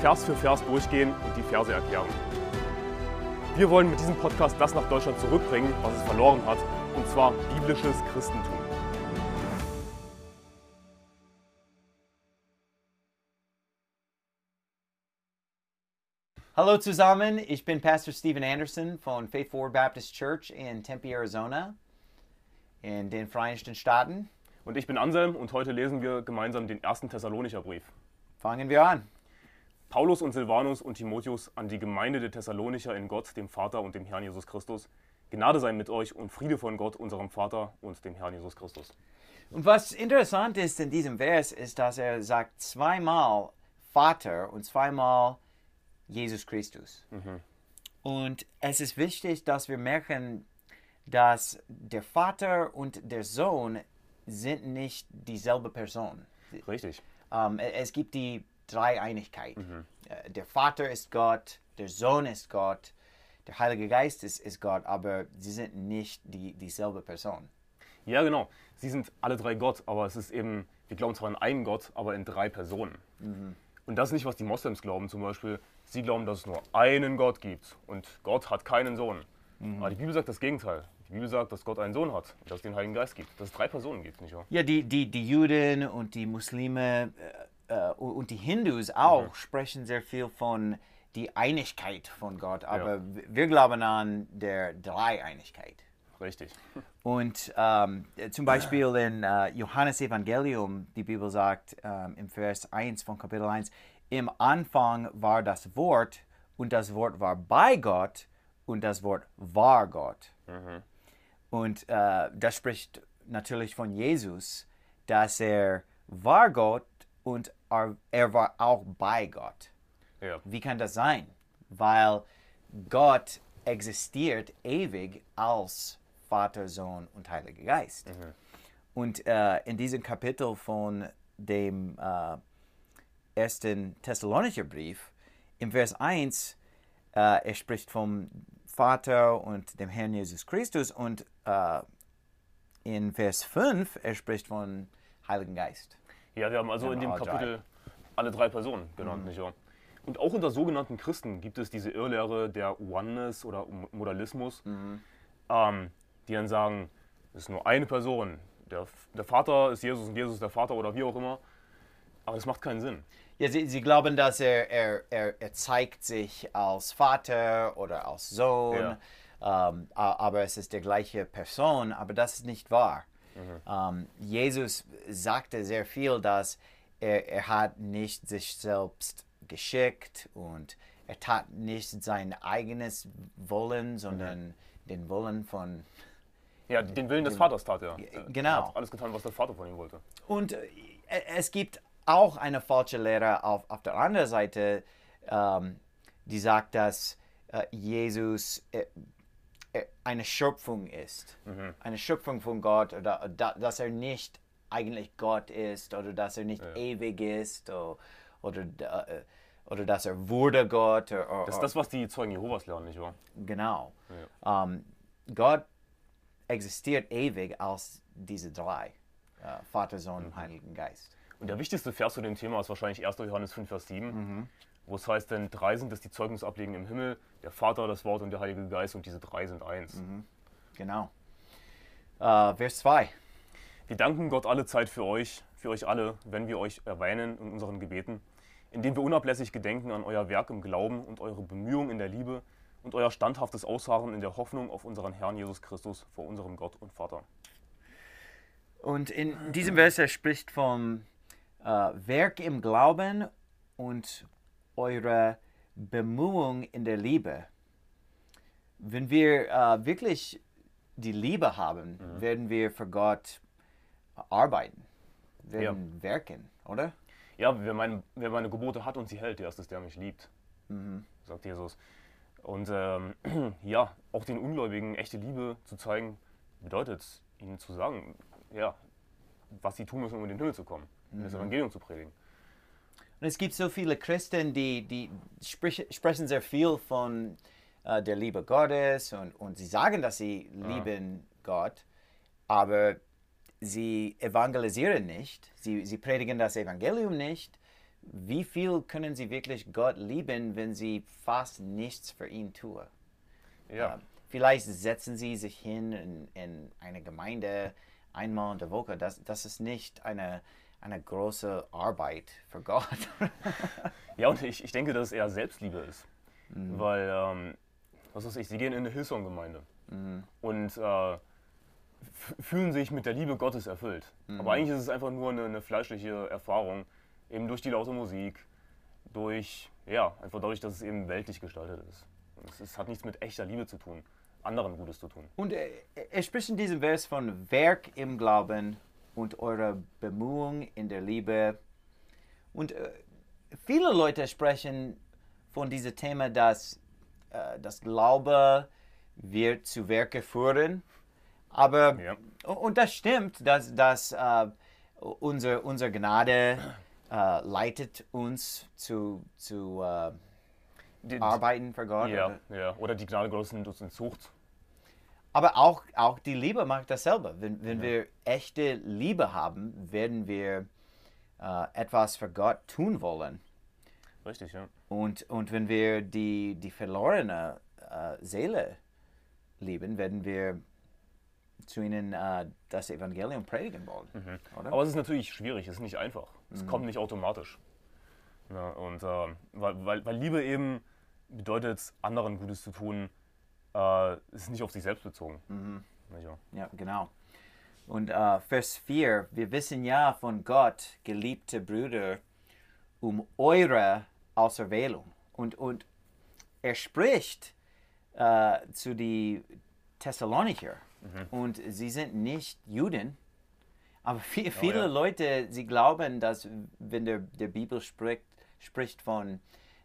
Vers für Vers durchgehen und die Verse erklären. Wir wollen mit diesem Podcast das nach Deutschland zurückbringen, was es verloren hat, und zwar biblisches Christentum. Hallo zusammen, ich bin Pastor Stephen Anderson von Faith Forward Baptist Church in Tempe, Arizona, in den Vereinigten Staaten. Und ich bin Anselm und heute lesen wir gemeinsam den ersten Thessalonicher Brief. Fangen wir an. Paulus und Silvanus und Timotheus an die Gemeinde der Thessalonicher in Gott, dem Vater und dem Herrn Jesus Christus. Gnade sei mit euch und Friede von Gott, unserem Vater und dem Herrn Jesus Christus. Und was interessant ist in diesem Vers, ist, dass er sagt zweimal Vater und zweimal Jesus Christus. Und es ist wichtig, dass wir merken, dass der Vater und der Sohn sind nicht dieselbe Person. Richtig. Ähm, e- es gibt die Dreieinigkeit. Äh, Der Vater ist Gott, der Sohn ist Gott, der Heilige Geist ist, ist Gott, aber sie sind nicht die, dieselbe Person. Ja, genau. Sie sind alle drei Gott, aber es ist eben, wir glauben zwar an einen Gott, aber in drei Personen. Und das ist nicht, was die Moslems glauben zum Beispiel. Sie glauben, dass es nur einen Gott gibt und Gott hat keinen Sohn. Aber die Bibel sagt das Gegenteil. Die Bibel sagt, dass Gott einen Sohn hat und dass es den Heiligen Geist gibt. Dass es drei Personen gibt, nicht wahr? Ja, die, die, die Juden und die Muslime äh, äh, und die Hindus auch sprechen sehr viel von die Einigkeit von Gott, aber w- wir glauben an der Dreieinigkeit. Richtig. Und ähm, zum Beispiel in äh, Johannes Evangelium, die Bibel sagt ähm, im Vers 1 von Kapitel 1, im Anfang war das Wort und das Wort war bei Gott und das Wort war Gott. Und äh, das spricht natürlich von Jesus, dass er war Gott und er, war auch bei Gott. Ja. Wie kann das sein? Weil Gott existiert ewig als Vater, Sohn und Heiliger Geist. Und äh, in diesem Kapitel von dem äh, ersten Thessalonicher Brief, im Vers 1, äh, er spricht vom Vater und dem Herrn Jesus Christus und äh, in Vers 5, er spricht von Heiligen Geist. Ja, wir haben also in dem Kapitel alle drei Personen genannt, nicht wahr? Und auch unter sogenannten Christen gibt es diese Irrlehre der Oneness oder Modalismus, ähm, die dann sagen, es ist nur eine Person. Der, der Vater ist Jesus und Jesus ist der Vater oder wie auch immer. Aber das macht keinen Sinn. Ja, sie, sie glauben, dass er, er, er, er zeigt sich als Vater oder als Sohn, ähm, a- aber es ist die gleiche Person, aber das ist nicht wahr. Ähm, Jesus sagte sehr viel, dass er, er hat nicht sich selbst geschickt und er tat nicht sein eigenes Wollen, sondern den Wollen von Ja, den Willen des Vaters tat er. Er genau. hat alles getan, was der Vater von ihm wollte. Und äh, es gibt auch eine falsche Lehre auf, auf der anderen Seite, ähm, die sagt, dass äh, Jesus äh, eine Schöpfung ist. Eine Schöpfung von Gott oder da, dass er nicht eigentlich Gott ist oder dass er nicht ewig ist oder, oder, äh, oder dass er wurde Gott. Oder, Das ist das, was die Zeugen Jehovas lernen, nicht wahr? Genau. Ähm, Gott existiert ewig als diese drei. Äh, Vater, Sohn und Heiligen Geist. Und der wichtigste Vers zu dem Thema ist wahrscheinlich 1. Johannes 5, Vers 7, wo es heißt, denn drei sind es, die Zeugnis ablegen im Himmel, der Vater, das Wort und der Heilige Geist und diese drei sind eins. Genau. Äh, Vers 2. Wir danken Gott alle Zeit für euch, für euch alle, wenn wir euch erwähnen in unseren Gebeten, indem wir unablässig gedenken an euer Werk im Glauben und eure Bemühungen in der Liebe und euer standhaftes Ausharren in der Hoffnung auf unseren Herrn Jesus Christus vor unserem Gott und Vater. Und in diesem Vers er spricht vom äh, Werk im Glauben und eure Bemühung in der Liebe. Wenn wir äh, wirklich die Liebe haben, werden wir für Gott arbeiten, werden werken, oder? Ja, wer meine, wer meine Gebote hat und sie hält, der ist es, der mich liebt. sagt Jesus. Und ähm, ja, auch den Ungläubigen echte Liebe zu zeigen, bedeutet ihnen zu sagen, ja, was sie tun müssen, um in den Himmel zu kommen, um das Evangelium zu predigen. Und es gibt so viele Christen, die, die sprich, sprechen sehr viel von äh, der Liebe Gottes und, und sie sagen, dass sie lieben Gott, aber sie evangelisieren nicht, sie, sie predigen das Evangelium nicht. Wie viel können sie wirklich Gott lieben, wenn sie fast nichts für ihn tun? Ja, Ähm, Vielleicht setzen sie sich hin in, in eine Gemeinde einmal in der Woche. Das, das ist nicht eine, eine große Arbeit für Gott. ja und ich, ich denke, dass es eher Selbstliebe ist. Weil, ähm, was weiß ich, sie gehen in eine Hillsong-Gemeinde und äh, fühlen sich mit der Liebe Gottes erfüllt. Aber eigentlich ist es einfach nur eine, eine fleischliche Erfahrung, eben durch die laute Musik, durch, ja, einfach dadurch, dass es eben weltlich gestaltet ist. Es, es hat nichts mit echter Liebe zu tun, anderen Gutes zu tun. Und er, er spricht in diesem Vers von Werk im Glauben und eurer Bemühung in der Liebe. Und äh, viele Leute sprechen von diesem Thema, dass äh, das Glaube wird zu Werke führen. Aber, Ja. und das stimmt, dass, dass äh, unser, unsere Gnade äh, leitet uns zu, zu äh, Die- Arbeiten für Gott. Ja, ja. Oder die Gnade Gottes nimmt uns in Zucht. Aber auch, auch die Liebe macht dasselbe. Wenn, wenn wir echte Liebe haben, werden wir äh, etwas für Gott tun wollen. Richtig, ja. Und, und wenn wir die, die verlorene äh, Seele lieben, werden wir zu ihnen äh, das Evangelium predigen wollen. Oder? Aber es ist natürlich schwierig, es ist nicht einfach. Es kommt nicht automatisch. Ja, und äh, weil, weil, weil Liebe eben bedeutet, anderen Gutes zu tun, äh, ist nicht auf sich selbst bezogen. Nicht wahr? Ja, genau. Und äh, Vers 4, wir wissen ja von Gott, geliebte Brüder, um eure Auserwählung. Und, und er spricht äh, zu die Thessalonicher. Und sie sind nicht Juden. Aber vi- viele ja. Leute, sie glauben, dass wenn der, der Bibel spricht, spricht von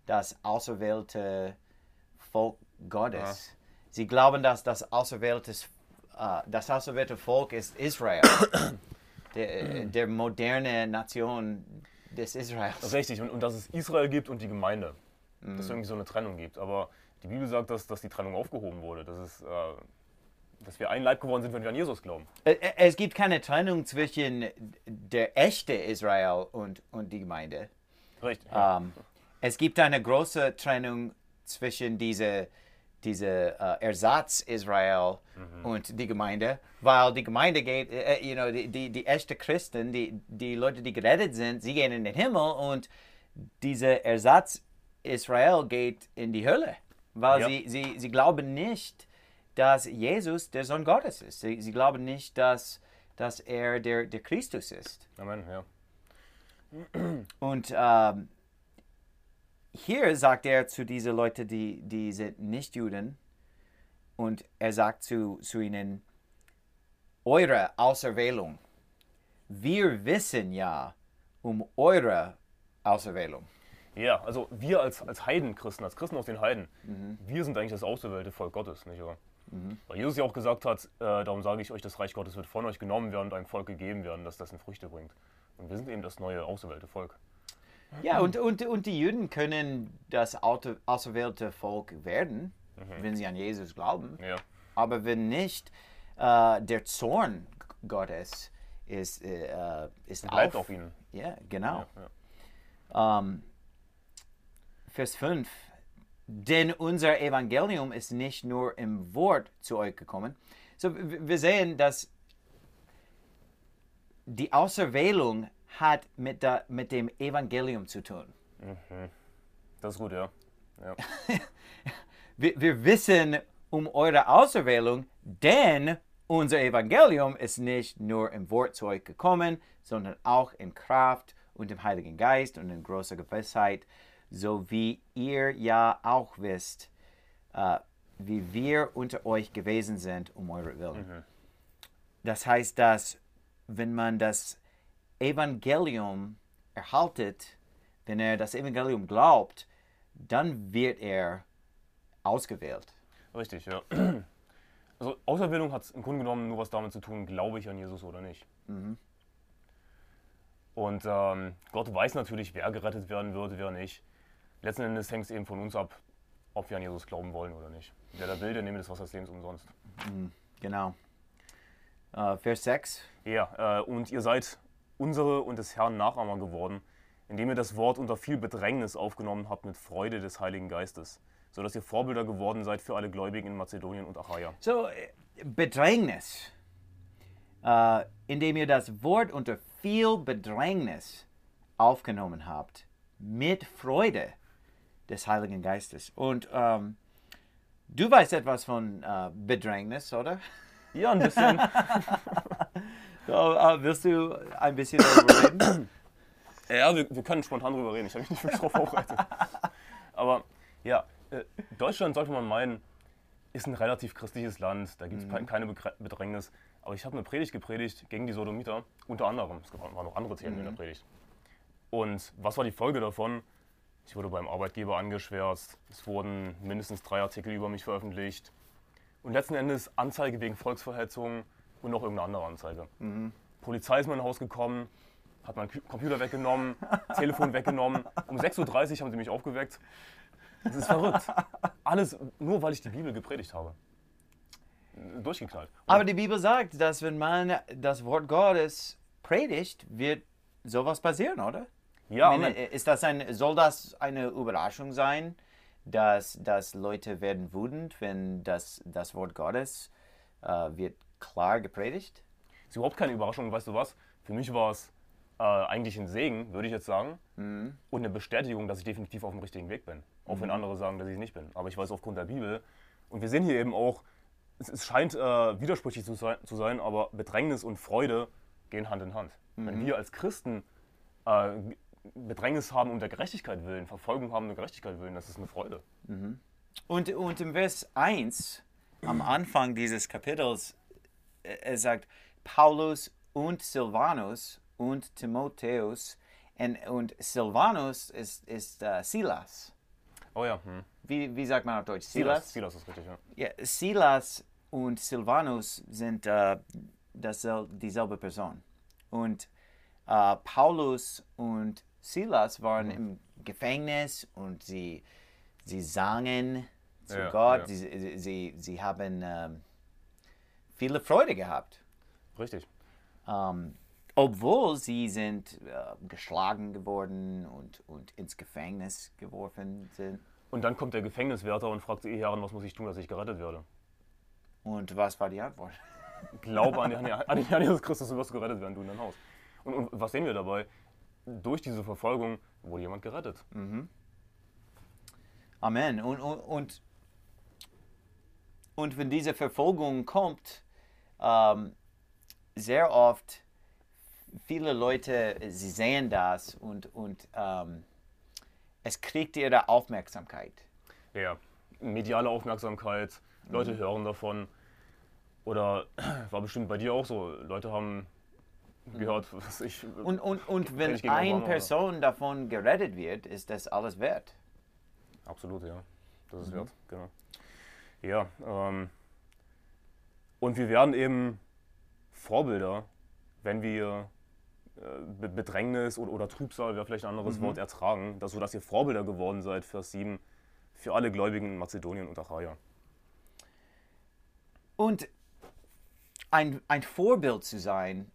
das auserwählte Volk Gottes, sie glauben, dass das auserwählte, äh, das auserwählte Volk ist Israel, der, der moderne Nation des Israels. Richtig, und, und dass es Israel gibt und die Gemeinde. Dass es irgendwie so eine Trennung gibt. Aber die Bibel sagt, dass, dass die Trennung aufgehoben wurde. Dass, es, äh, dass wir ein Leib geworden sind, wenn wir an Jesus glauben. Ä- ä- Es gibt keine Trennung zwischen der echte Israel und, und die Gemeinde. Richtig. Ähm, es gibt eine große Trennung zwischen diese, diese äh, Ersatz Israel und die Gemeinde, weil die Gemeinde geht, äh, äh, you know, die, die, die echten Christen, die, die Leute, die gerettet sind, sie gehen in den Himmel und diese Ersatz Israel geht in die Hölle, weil Ja. sie, sie, sie glauben nicht, dass Jesus der Sohn Gottes ist. Sie, sie glauben nicht, dass, dass er der, der Christus ist. Amen, ja. Und ähm, hier sagt er zu diesen Leuten, die, die sind nicht Juden, und er sagt zu, zu ihnen, eure Auserwählung. Wir wissen ja um eure Auserwählung. Ja, also wir als, als Heidenchristen, als Christen aus den Heiden, wir sind eigentlich das auserwählte Volk Gottes, nicht wahr? Weil Jesus ja auch gesagt hat, äh, darum sage ich euch, das Reich Gottes wird von euch genommen werden und einem Volk gegeben werden, das dessen Früchte bringt. Und wir sind eben das neue auserwählte Volk. Ja, und, und, und die Juden können das auserwählte Volk werden, wenn sie an Jesus glauben. Ja, Aber wenn nicht, äh, der Zorn Gottes ist, äh, ist bleibt auf auf ihnen. Ja, genau. Ja, Ähm, Vers 5. Denn unser Evangelium ist nicht nur im Wort zu euch gekommen. So, wir sehen, dass die Auserwählung hat mit, der, mit dem Evangelium zu tun. Das ist gut, ja. ja. Wir, wir wissen um eure Auserwählung, denn unser Evangelium ist nicht nur im Wort zu euch gekommen, sondern auch in Kraft und im Heiligen Geist und in großer Gewissheit, so wie ihr ja auch wisst, äh, wie wir unter euch gewesen sind um eure Willen. Das heißt, dass wenn man das Evangelium erhaltet, wenn er das Evangelium glaubt, dann wird er ausgewählt. Richtig, ja. Also Auserwählung hat im Grunde genommen nur was damit zu tun, glaube ich an Jesus oder nicht. Und ähm, Gott weiß natürlich, wer gerettet werden wird, wer nicht. Letzten Endes hängt es eben von uns ab, ob wir an Jesus glauben wollen oder nicht. Wer da will, der nehme das Wasser des Lebens umsonst. Genau. Äh, Vers 6. Ja, äh, und ihr seid unsere und des Herrn Nachahmer geworden, indem ihr das Wort unter viel Bedrängnis aufgenommen habt mit Freude des Heiligen Geistes, sodass ihr Vorbilder geworden seid für alle Gläubigen in Mazedonien und Achaia. So, äh, Bedrängnis. Äh, indem ihr das Wort unter viel Bedrängnis aufgenommen habt, mit Freude des Heiligen Geistes. Und ähm, du weißt etwas von äh, Bedrängnis, oder? Ja, ein bisschen. Äh, willst du ein bisschen darüber reden? ja, wir, wir können spontan drüber reden. Ich habe mich nicht wirklich drauf vorbereitet. Aber ja, äh, Deutschland sollte man meinen, ist ein relativ christliches Land. Da gibt es keine Begr- Bedrängnis. Aber ich habe eine Predigt gepredigt gegen die Sodomiter, unter anderem. Es waren noch andere Themen in der Predigt. Und was war die Folge davon? Ich wurde beim Arbeitgeber angeschwärzt. Es wurden mindestens drei Artikel über mich veröffentlicht. Und letzten Endes Anzeige wegen Volksverhetzung und noch irgendeine andere Anzeige. Polizei ist in mein Haus gekommen, hat meinen Computer weggenommen, Telefon weggenommen. Um 6.30 Uhr haben sie mich aufgeweckt. Das ist verrückt. Alles nur, weil ich die Bibel gepredigt habe. Durchgeknallt. Aber die Bibel sagt, dass wenn man das Wort Gottes predigt, wird sowas passieren, oder? Ja, meine, ist das ein, soll das eine Überraschung sein, dass, dass Leute werden wütend, wenn das, das Wort Gottes äh, wird klar gepredigt? ist überhaupt keine Überraschung. Weißt du was? Für mich war es äh, eigentlich ein Segen, würde ich jetzt sagen. Und eine Bestätigung, dass ich definitiv auf dem richtigen Weg bin. Auch wenn andere sagen, dass ich es nicht bin. Aber ich weiß aufgrund der Bibel. Und wir sehen hier eben auch, es, es scheint äh, widersprüchlich zu sein, zu sein, aber Bedrängnis und Freude gehen Hand in Hand. Wenn wir als Christen äh, Bedrängnis haben um der Gerechtigkeit willen, Verfolgung haben um der Gerechtigkeit willen, das ist eine Freude. Und, und im Vers 1, am Anfang dieses Kapitels, er sagt, Paulus und Silvanus und Timotheus. Und, und Silvanus ist, ist äh, Silas. Oh ja, hm. Wie, wie sagt man auf Deutsch? Silas. Silas ist richtig, ja. Ja, Silas und Silvanus sind äh, dassel dieselbe Person. Und äh, Paulus und Silas waren im Gefängnis und sie, sie sangen zu Ja, Gott. ja. Sie, sie, sie, haben ähm, viele Freude gehabt. Richtig. Ähm, obwohl sie sind äh, geschlagen geworden und, und ins Gefängnis geworfen sind. Und dann kommt der Gefängniswärter und fragt die Herren, was muss ich tun, dass ich gerettet werde? Und was war die Antwort? Glaube an, die, an, die, an Jesus Christus, du wirst gerettet werden, du in dein Haus. Und, und was sehen wir dabei? Durch diese Verfolgung wurde jemand gerettet. Amen. Und, und, und, und wenn diese Verfolgung kommt, ähm, sehr oft, viele Leute, sie sehen das und, und ähm, es kriegt ihre Aufmerksamkeit. Ja, mediale Aufmerksamkeit, Leute hören davon. Oder war bestimmt bei dir auch so. Leute haben gehört, was ich. Und, und, und wenn eine Obama, oder? Person davon gerettet wird, ist das alles wert. Absolut, ja. Das ist wert, genau. Ja, ähm, und wir werden eben Vorbilder, wenn wir äh, Be- Bedrängnis oder, oder Trübsal, wäre vielleicht ein anderes Wort, ertragen, dass, sodass ihr Vorbilder geworden seid, Vers 7, für alle Gläubigen in Mazedonien und Achaia. Und ein, ein Vorbild zu sein,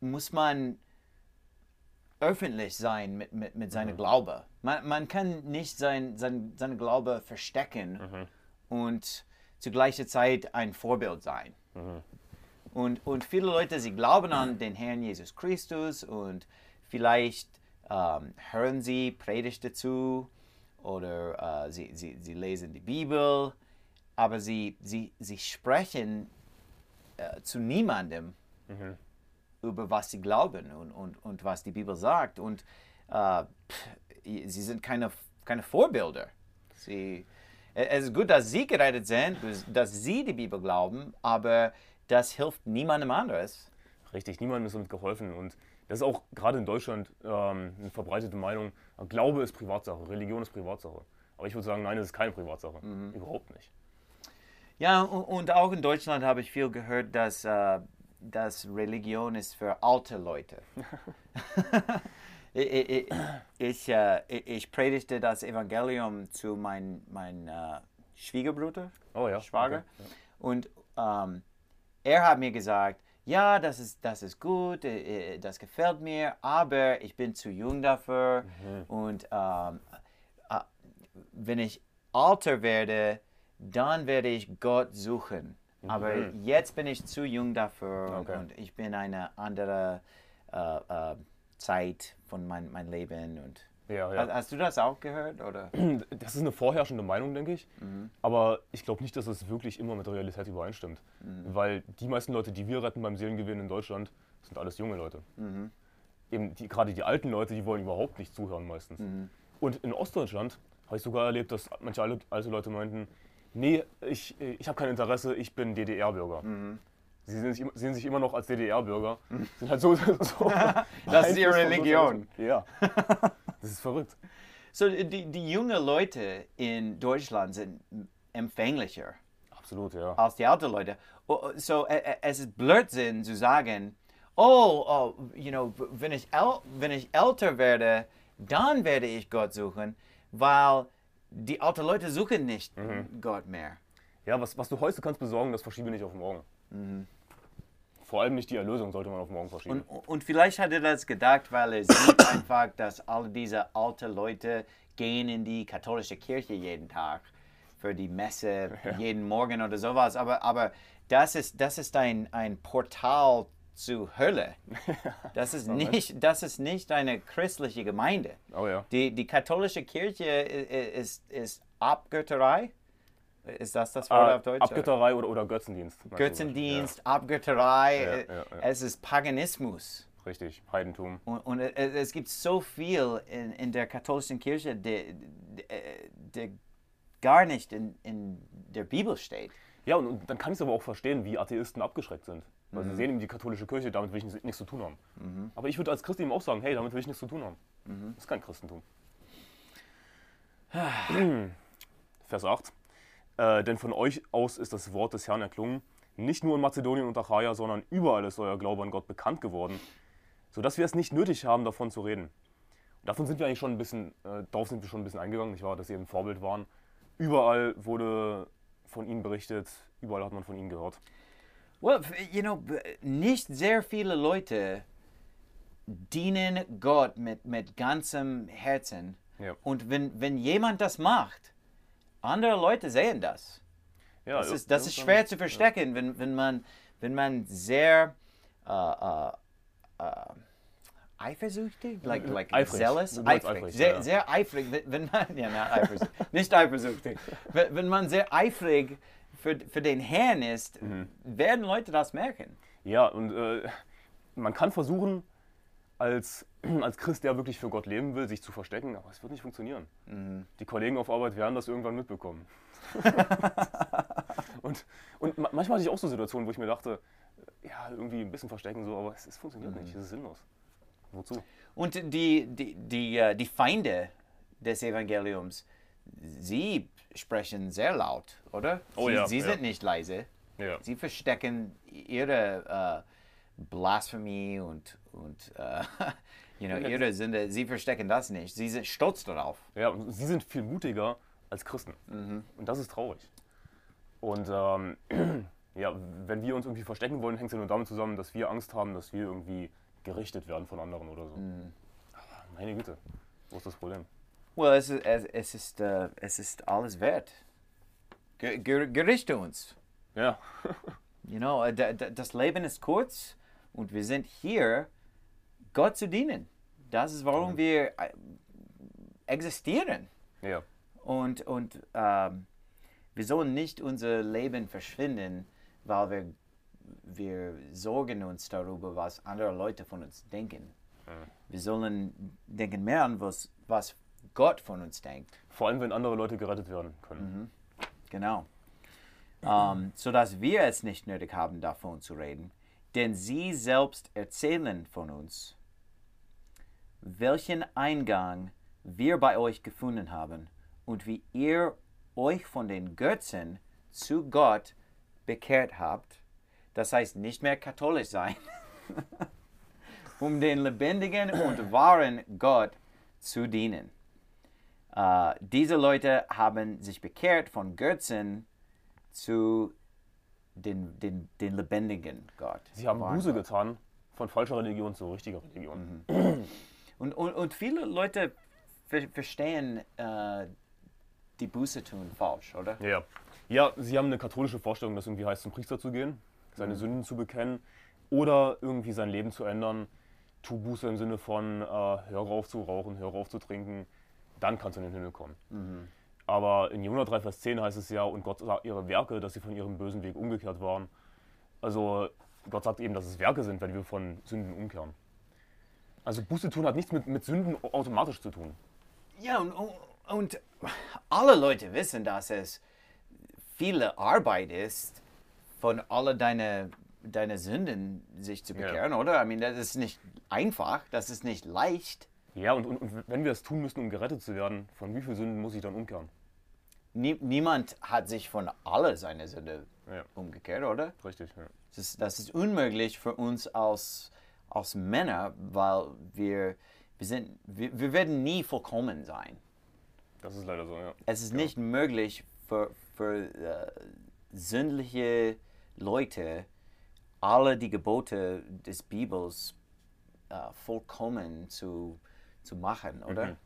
muss man öffentlich sein mit, mit, mit seinem Glaube. Man, man kann nicht sein, sein, seinen Glaube verstecken und zu gleicher Zeit ein Vorbild sein. Und, und viele Leute, sie glauben an den Herrn Jesus Christus und vielleicht ähm, hören sie Predigten zu oder äh, sie, sie, sie lesen die Bibel, aber sie, sie, sie sprechen äh, zu niemandem über was sie glauben und, und, und was die Bibel sagt. Und äh, pff, sie sind keine, keine Vorbilder. Sie, es ist gut, dass sie gerettet sind, dass sie die Bibel glauben, aber das hilft niemandem anderes. Richtig, niemandem ist damit geholfen. Und das ist auch gerade in Deutschland ähm, eine verbreitete Meinung. Glaube ist Privatsache, Religion ist Privatsache. Aber ich würde sagen, nein, es ist keine Privatsache. Überhaupt nicht. Ja, und, und auch in Deutschland habe ich viel gehört, dass, äh, dass Religion ist für alte Leute. ich, äh, ich- predigte das Evangelium zu meinem mein, äh, Schwiegerbruder, Oh ja. Schwager. okay, ja. Und ähm, er hat mir gesagt, ja, das ist, das ist gut, äh, äh, das gefällt mir, aber ich bin zu jung dafür. Und ähm, äh, wenn ich alter werde, dann werde ich Gott suchen. Aber jetzt bin ich zu jung dafür Okay. und ich bin eine andere äh, äh, Zeit von mein, mein Leben. Und Ja, Hast, ja. hast du das auch gehört? Oder? Das ist eine vorherrschende Meinung, denke ich. Aber ich glaube nicht, dass es wirklich immer mit der Realität übereinstimmt. Weil die meisten Leute, die wir retten beim Seelengewinn in Deutschland, sind alles junge Leute. Eben die, gerade die alten Leute, die wollen überhaupt nicht zuhören meistens. Und in Ostdeutschland habe ich sogar erlebt, dass manche alte, alte Leute meinten, nee, ich, ich habe kein Interesse, ich bin DDR-Bürger. Sie sehen sich, immer- sehen sich immer noch als DDR-Bürger. Sind halt so, so Das ist ihre Religion. Ja. Das ist verrückt. So, die, die jungen Leute in Deutschland sind empfänglicher Absolut, ja. als die alten Leute. Oh, So, äh, äh, es ist Blödsinn zu sagen, oh, oh you know, wenn ich, wenn ich älter werde, dann werde ich Gott suchen, weil die alten Leute suchen nicht Gott mehr. Ja, was, was du heute kannst besorgen, das verschiebe nicht auf morgen. Vor allem nicht die Erlösung sollte man auf morgen verschieben. Und, und vielleicht hat er das gedacht, weil er sieht einfach, dass all diese alten Leute gehen in die katholische Kirche jeden Tag für die Messe jeden Morgen oder sowas. Aber, aber das ist, das ist ein, ein Portal zur Hölle. Das ist, nicht, das ist nicht eine christliche Gemeinde. oh ja. Die, die katholische Kirche i- i- ist, ist Abgötterei. Ist das das Wort Ah, auf Deutsch? Abgötterei oder, oder Götzendienst. Götzendienst, Abgötterei. Ja, äh, ja, ja. Es ist Paganismus. Richtig, Heidentum. Und, und es, es gibt so viel in, in der katholischen Kirche, der, der, der gar nicht in, in der Bibel steht. Ja, und, und dann kann ich es aber auch verstehen, wie Atheisten abgeschreckt sind. Weil sie sehen eben die katholische Kirche, damit will ich nichts, zu tun haben. Aber ich würde als Christ eben auch sagen, hey, damit will ich nichts zu tun haben. Das ist kein Christentum. Vers 8. Äh, denn von euch aus ist das Wort des Herrn erklungen, nicht nur in Mazedonien und Achaia, sondern überall ist euer Glaube an Gott bekannt geworden, sodass wir es nicht nötig haben, davon zu reden. Und davon sind wir eigentlich schon ein bisschen, äh, darauf sind wir schon ein bisschen eingegangen, nicht wahr, dass sie eben Vorbild waren. Überall wurde von ihnen berichtet, überall hat man von ihnen gehört. Well, you know, nicht sehr viele Leute dienen Gott mit, mit ganzem Herzen. Ja. Und wenn, wenn jemand das macht, andere Leute sehen das. Ja, Das ist, das ist schwer zu verstecken, wenn, wenn, man, wenn man sehr äh, äh, äh, eifersüchtig, like, like Eifrig. zealous, eifrig, eifrig, sehr, ja. sehr eifrig, wenn- man, ja, na, eifersüchtig, nicht eifersüchtig, wenn, wenn man sehr eifrig für, für den Herrn ist, Mhm. werden Leute das merken. Ja, und äh, man kann versuchen, als, als Christ, der wirklich für Gott leben will, sich zu verstecken, aber es wird nicht funktionieren. Die Kollegen auf Arbeit werden das irgendwann mitbekommen. und und ma- manchmal hatte ich auch so Situationen, wo ich mir dachte, äh, ja, irgendwie ein bisschen verstecken, so, aber es, es funktioniert nicht, es ist sinnlos. Wozu? Und die, die, die, äh, die Feinde des Evangeliums, sie sprechen sehr laut, oder? Oh sie, ja, sie ja. sind nicht leise. Ja. Sie verstecken ihre äh, Blasphemie und, und äh, you know, ihre Sünde. Sie verstecken das nicht. Sie sind stolz darauf. Ja, und sie sind viel mutiger als Christen. Und das ist traurig. Und ähm, ja, wenn wir uns irgendwie verstecken wollen, hängt es ja nur damit zusammen, dass wir Angst haben, dass wir irgendwie gerichtet werden von anderen oder so. Aber Meine Güte, wo ist das Problem? Well, es ist, es, ist, äh, es ist alles wert. Ge ger gerichte uns. Ja, You know, äh, da- da- das Leben ist kurz und wir sind hier, Gott zu dienen. Das ist, warum wir äh, existieren. ja, Und, und ähm, wir sollen nicht unser Leben verschwinden, weil wir, wir sorgen uns darüber, was andere Leute von uns denken. Wir sollen denken mehr an, was, was Gott von uns denkt. vor allem wenn andere Leute gerettet werden können. Genau. Ähm, sodass wir es nicht nötig haben, davon zu reden. Denn sie selbst erzählen von uns, welchen Eingang wir bei euch gefunden haben und wie ihr euch von den Götzen zu Gott bekehrt habt, das heißt nicht mehr katholisch sein, um den lebendigen und wahren Gott zu dienen. Äh, diese Leute haben sich bekehrt von Götzen zu den, den, den lebendigen Gott. Sie haben Buße getan von falscher Religion zu richtiger Religion. Und, und, und viele Leute ver verstehen äh, die Buße tun falsch, oder? Ja. ja, sie haben eine katholische Vorstellung, dass irgendwie heißt, zum Priester zu gehen, Mhm. seine Sünden zu bekennen oder irgendwie sein Leben zu ändern. Tu Buße im Sinne von, äh, hör auf zu rauchen, hör auf zu trinken, dann kannst du in den Himmel kommen. Mhm. Aber in Jonah 3, Vers 10 heißt es ja, und Gott sah ihre Werke, dass sie von ihrem bösen Weg umgekehrt waren. Also Gott sagt eben, dass es Werke sind, wenn wir von Sünden umkehren. Also Buße tun hat nichts mit, mit Sünden automatisch zu tun. Ja, und, und- alle Leute wissen, dass es viele Arbeit ist, von alle deine, deine Sünden sich zu Ja. bekehren, oder? I mean, das ist nicht einfach, das ist nicht leicht. Ja, und, und, und wenn wir das tun müssen, um gerettet zu werden, von wie vielen Sünden muss ich dann umkehren? Nie, niemand hat sich von alle seine Sünde Ja. umgekehrt, oder? Richtig, ja. Das ist, das ist unmöglich für uns als, als Männer, weil wir, wir, sind, wir, wir werden nie vollkommen sein. Das ist leider so, ja. Es ist nicht möglich für, für äh, sündliche Leute, alle die Gebote des Bibels äh, vollkommen zu, zu machen, oder?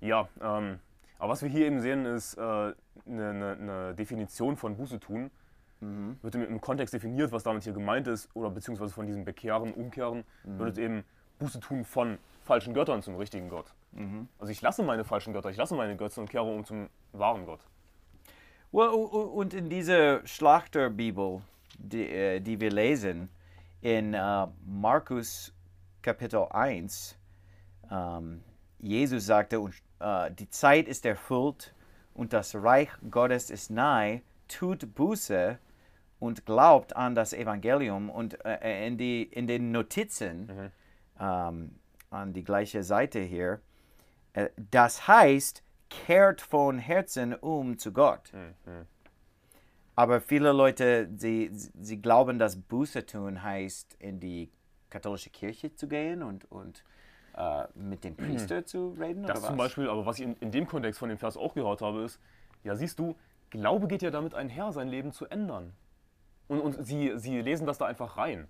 Ja, ähm, aber was wir hier eben sehen, ist äh, eine, eine, eine Definition von Buße tun. Wird im, im Kontext definiert, was damit hier gemeint ist, oder beziehungsweise von diesem Bekehren, Umkehren, wird eben Buße tun von falschen Göttern zum richtigen Gott. Also ich lasse meine falschen Götter, ich lasse meine Götzen und kehre um zum wahren Gott. Und in dieser Schlachterbibel, die, äh, die wir lesen, in äh, Markus Kapitel 1, ähm, Jesus sagte, äh, die Zeit ist erfüllt und das Reich Gottes ist nahe, tut Buße und glaubt an das Evangelium. Und äh, in, die, in den Notizen, ähm, an die gleiche Seite hier, äh, das heißt, kehrt von Herzen um zu Gott. Aber viele Leute, sie, sie glauben, dass Buße tun heißt, in die katholische Kirche zu gehen und, und äh, mit dem Priester zu reden. Das zum was? Beispiel, aber was ich in, in dem Kontext von dem Vers auch gehört habe, ist, ja siehst du, Glaube geht ja damit einher, sein Leben zu ändern. Und, und sie, sie lesen das da einfach rein.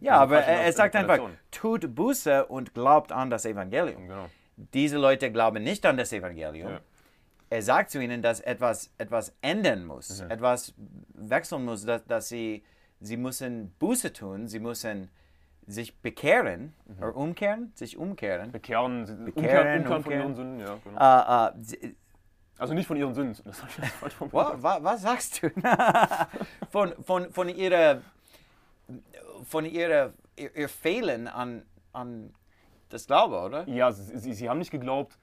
Ja, diese aber er, er sagt einfach, tut Buße und glaubt an das Evangelium. Genau. Diese Leute glauben nicht an das Evangelium. Ja. Er sagt zu ihnen, dass etwas, etwas ändern muss, Mhm. etwas wechseln muss, dass, dass sie, sie müssen Buße tun, sie müssen sich bekehren, Mhm. oder umkehren, sich umkehren. Bekehren, Bekehren, umkehren, umkehren von umkehren. ihren Sünden, ja, genau. Äh, sie- Also nicht von ihren Sünden, das habe ich jetzt falsch Wa- formuliert. wa- was sagst du? von, von, von ihrer, von ihrer, ihr, ihr Fehlen an, an das Glaube, oder? Ja, sie, sie, sie haben nicht geglaubt,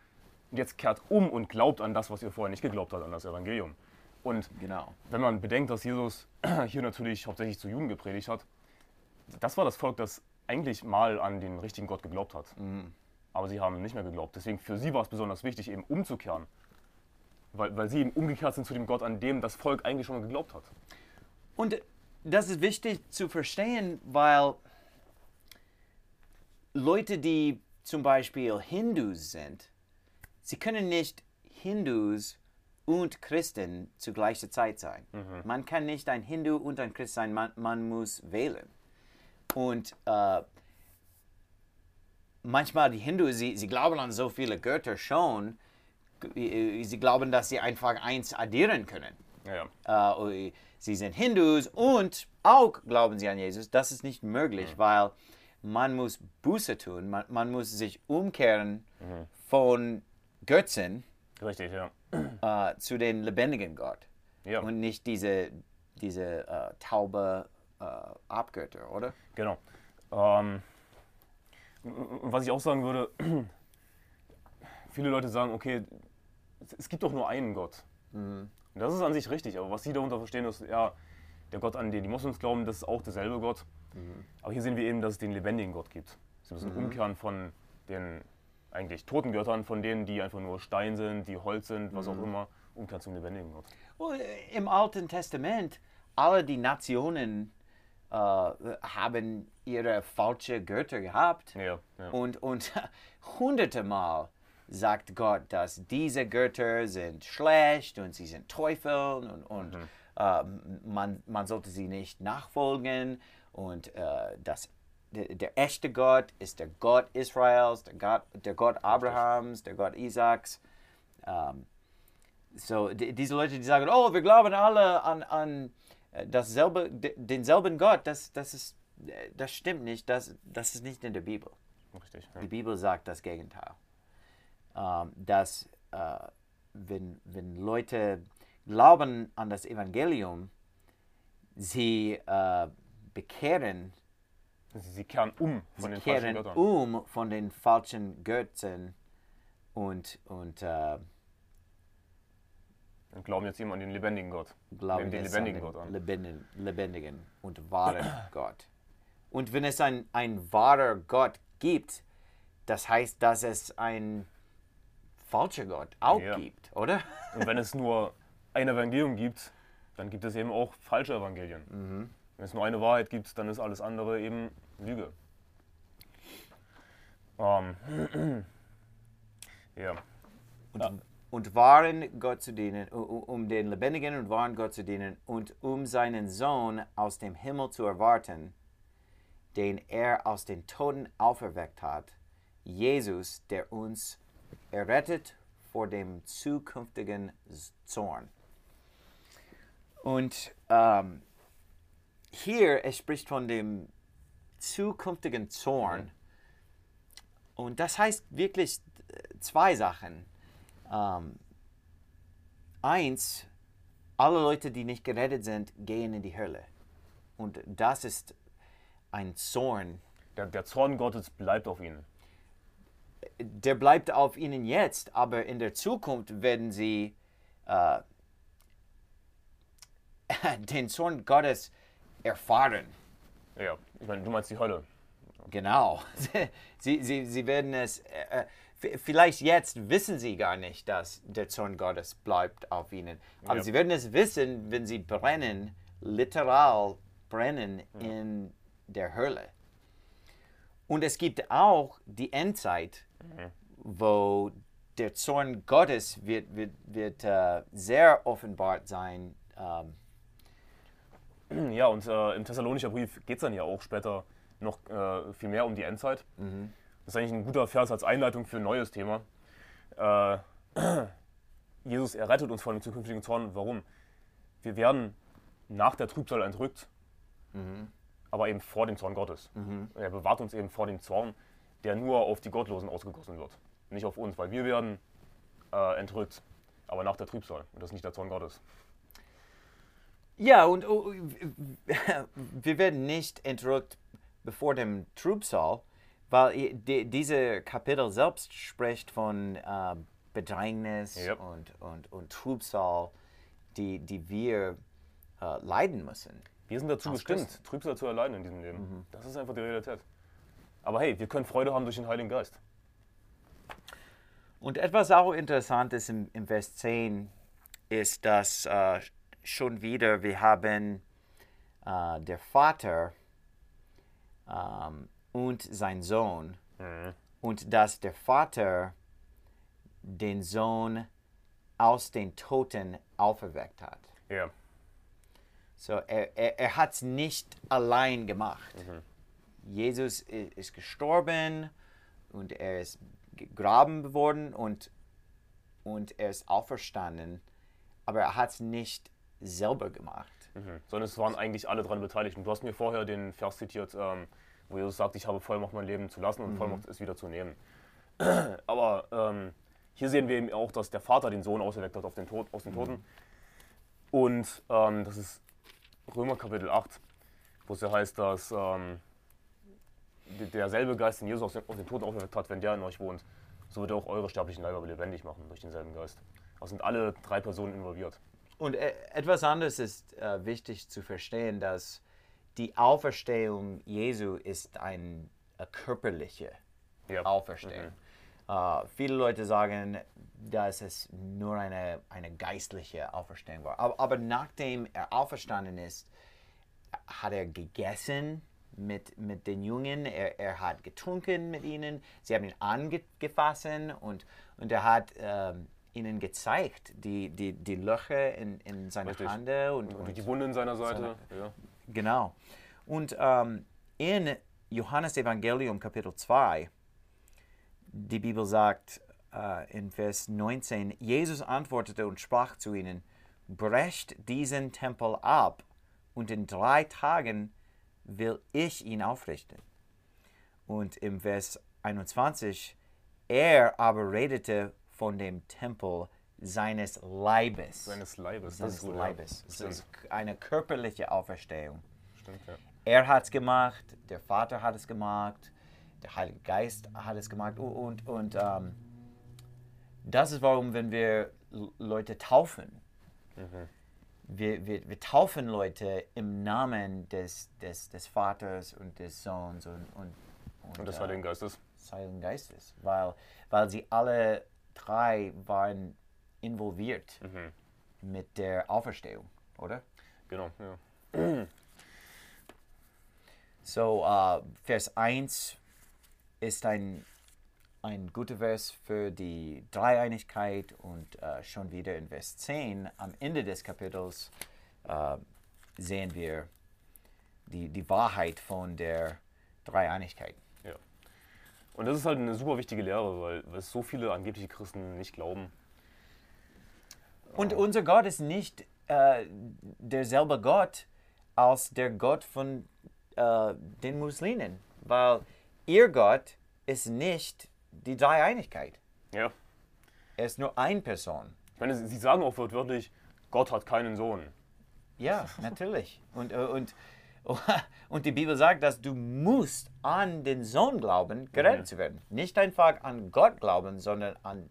und jetzt kehrt um und glaubt an das, was ihr vorher nicht geglaubt habt, an das Evangelium. Und Genau. wenn man bedenkt, dass Jesus hier natürlich hauptsächlich zu Juden gepredigt hat, das war das Volk, das eigentlich mal an den richtigen Gott geglaubt hat. Aber sie haben nicht mehr geglaubt. Deswegen für sie war es besonders wichtig, eben umzukehren. Weil, weil sie eben umgekehrt sind zu dem Gott, an dem das Volk eigentlich schon mal geglaubt hat. Und das ist wichtig zu verstehen, weil Leute, die zum Beispiel Hindus sind, sie können nicht Hindus und Christen zu gleicher Zeit sein. Man kann nicht ein Hindu und ein Christ sein, man, man muss wählen. Und äh, manchmal die Hindus, sie, sie glauben an so viele Götter schon, sie glauben, dass sie einfach eins addieren können Ja, äh, sie sind Hindus und auch glauben sie an Jesus. Das ist nicht möglich, weil man muss Buße tun, man, man muss sich umkehren von Götzen Richtig, ja. äh, zu den lebendigen Gott Ja, und nicht diese, diese äh, taube äh, Abgötter, oder? genau. Ähm, was ich auch sagen würde, viele Leute sagen, okay, es- gibt doch nur einen Gott. Und das ist an sich richtig, aber was sie darunter verstehen, ist, ja, der Gott, an den die Moslems glauben, das ist auch derselbe Gott. Aber hier sehen wir eben, dass es den lebendigen Gott gibt. Sie müssen umkehren von den eigentlich toten Göttern, von denen, die einfach nur Stein sind, die Holz sind, was Mhm. auch immer, umkehren zum lebendigen Gott. Und Im Alten Testament, alle die Nationen äh, haben ihre falsche Götter gehabt. Ja, ja. Und, und hunderte Mal sagt Gott, dass diese Götter sind schlecht und sie sind Teufel und, und äh, man, man sollte sie nicht nachfolgen. Und äh, das, der, echte Gott ist der Gott Israels, der Gott, der Gott Abrahams, der Gott Isaaks. Ähm, so, die, diese Leute, die sagen, oh, wir glauben alle an, an äh, dasselbe, de- denselben Gott, das, das, ist, äh, das stimmt nicht, das, das ist nicht in der Bibel. Richtig. Ja. Die Bibel sagt das Gegenteil. Ähm, dass, äh, wenn, wenn Leute glauben an das Evangelium, sie äh, bekehren, Sie, sie kehren um von sie den falschen Göttern. um von den falschen Götzen und, und äh, Und glauben jetzt eben an den lebendigen Gott. glauben den lebendigen an den Gott an. lebendigen, lebendigen und wahren Gott. Und wenn es ein, ein wahrer Gott gibt, das heißt, dass es ein falscher Gott auch Ja. gibt, oder? Und wenn es nur ein Evangelium gibt, dann gibt es eben auch falsche Evangelien. Mhm. Wenn es nur eine Wahrheit gibt, dann ist alles andere eben Lüge. Ähm, ja, Und, und wahren Gott zu dienen, um den lebendigen und wahren Gott zu dienen und um seinen Sohn aus dem Himmel zu erwarten, den er aus den Toten auferweckt hat, Jesus, der uns errettet vor dem zukünftigen Zorn. Und ähm, hier, es spricht von dem zukünftigen Zorn. Und das heißt wirklich äh, zwei Sachen. Ähm, eins, alle Leute, die nicht gerettet sind, gehen in die Hölle. Und das ist ein Zorn. der, der Zorn Gottes bleibt auf ihnen. Der bleibt auf ihnen jetzt, aber in der Zukunft werden sie äh, den Zorn Gottes erfahren. Ja, ich meine, du meinst die Hölle. Genau. Sie, sie, sie werden es. Äh, äh, vielleicht jetzt wissen sie gar nicht, dass der Zorn Gottes bleibt auf ihnen. Aber Ja. sie werden es wissen, wenn sie brennen, literal brennen in der Hölle. Und es gibt auch die Endzeit, wo der Zorn Gottes wird, wird, wird äh, sehr offenbart sein. Ähm, Ja, und äh, im Thessalonischer Brief geht es dann ja auch später noch äh, viel mehr um die Endzeit. Das ist eigentlich ein guter Vers als Einleitung für ein neues Thema. Äh, Jesus errettet uns vor dem zukünftigen Zorn. Warum? Wir werden nach der Trübsal entrückt, aber eben vor dem Zorn Gottes. Er bewahrt uns eben vor dem Zorn, der nur auf die Gottlosen ausgegossen wird. Nicht auf uns, weil wir werden äh, entrückt, aber nach der Trübsal. Und das ist nicht der Zorn Gottes. Ja, und oh, wir werden nicht entrückt bevor dem Trübsal, weil die, diese Kapitel selbst spricht von äh, Bedrängnis Yep. und, und, und Trübsal, die, die wir äh, leiden müssen. Wir sind dazu bestimmt. Trübsal zu erleiden in diesem Leben. Das ist einfach die Realität. Aber hey, wir können Freude haben durch den Heiligen Geist. Und etwas auch Interessantes im, im Vers 10 ist, dass äh, schon wieder wir haben äh, der Vater ähm, und sein Sohn und dass der Vater den Sohn aus den Toten auferweckt hat. Ja, So, er, er, er hat es nicht allein gemacht. Jesus ist gestorben und er ist gegraben worden und, und er ist auferstanden, aber er hat es nicht selber gemacht. mhm. sondern es waren eigentlich alle daran beteiligt. Und du hast mir vorher den Vers zitiert, ähm, wo Jesus sagt, ich habe Vollmacht, mein Leben zu lassen und Vollmacht ist wieder zu nehmen. Aber ähm, hier sehen wir eben auch, dass der Vater den Sohn auserweckt hat auf den Tod, aus den Toten. Und ähm, das ist Römer Kapitel 8, wo es ja heißt, dass ähm, derselbe Geist, den Jesus aus den, aus den Toten auferweckt hat, wenn der in euch wohnt, so wird er auch eure sterblichen Leiber lebendig machen durch denselben Geist. Also sind alle drei Personen involviert. Und äh, etwas anderes ist äh, wichtig zu verstehen, dass die Auferstehung Jesu ist eine körperliche Ja. Auferstehung. Äh, viele Leute sagen, dass es nur eine, eine geistliche Auferstehung war. Aber, aber nachdem er auferstanden ist, hat er gegessen mit, mit den Jungen, er, er hat getrunken mit ihnen, sie haben ihn angefasst und, und er hat ähm, ihnen gezeigt, die, die, die Löcher in, in seiner Richtig. Hand und, Und die Wunde in seiner Seite. Ja. Genau. Und ähm, in Johannes Evangelium Kapitel 2, die Bibel sagt äh, in Vers 19, Jesus antwortete und sprach zu ihnen, brecht diesen Tempel ab und in drei Tagen will ich ihn aufrichten. Und im Vers 21, er aber redete von dem Tempel seines Leibes. Seines Leibes. Das seines ist gut, Leibes. Es ist eine körperliche Auferstehung. Stimmt, ja. Er hat es gemacht, der Vater hat es gemacht, der Heilige Geist hat es gemacht und, und, ähm, das ist warum, wenn wir Leute taufen, wir, wir, wir taufen Leute im Namen des, des, des Vaters und des Sohns und, und, Und des äh, Heiligen Geistes. des Heiligen Geistes, weil, weil sie alle drei waren involviert mit der Auferstehung, oder? Genau, ja. So, äh, Vers 1 ist ein, ein guter Vers für die Dreieinigkeit und äh, schon wieder in Vers 10 am Ende des Kapitels äh, sehen wir die, die Wahrheit von der Dreieinigkeit. ja. Und das ist halt eine super wichtige Lehre, weil, weil es so viele angebliche Christen nicht glauben. Und unser Gott ist nicht äh, derselbe Gott als der Gott von äh, den Muslimen, weil ihr Gott ist nicht die Dreieinigkeit. Ja. Er ist nur eine Person. Ich meine, sie sagen auch wortwörtlich, Gott hat keinen Sohn. Ja, natürlich. Und, äh, und, und die Bibel sagt, dass du musst an den Sohn glauben, gerettet zu werden. Nicht einfach an Gott glauben, sondern an,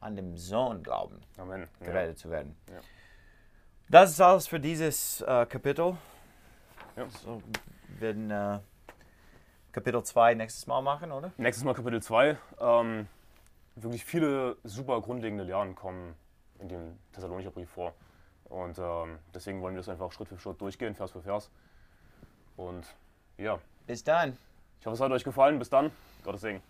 an den Sohn glauben, Amen. Ja. gerettet zu werden. Ja. Das ist alles für dieses äh, Kapitel. Ja. So, werden äh, Kapitel 2 nächstes Mal machen, oder? Nächstes Mal Kapitel 2. Ähm, wirklich viele super grundlegende Lehren kommen in dem Thessalonicher Brief vor. Und ähm, deswegen wollen wir das einfach Schritt für Schritt durchgehen, Vers für Vers. Und ja, Bis dann. ich hoffe, es hat euch gefallen. Bis dann. Gottes Segen.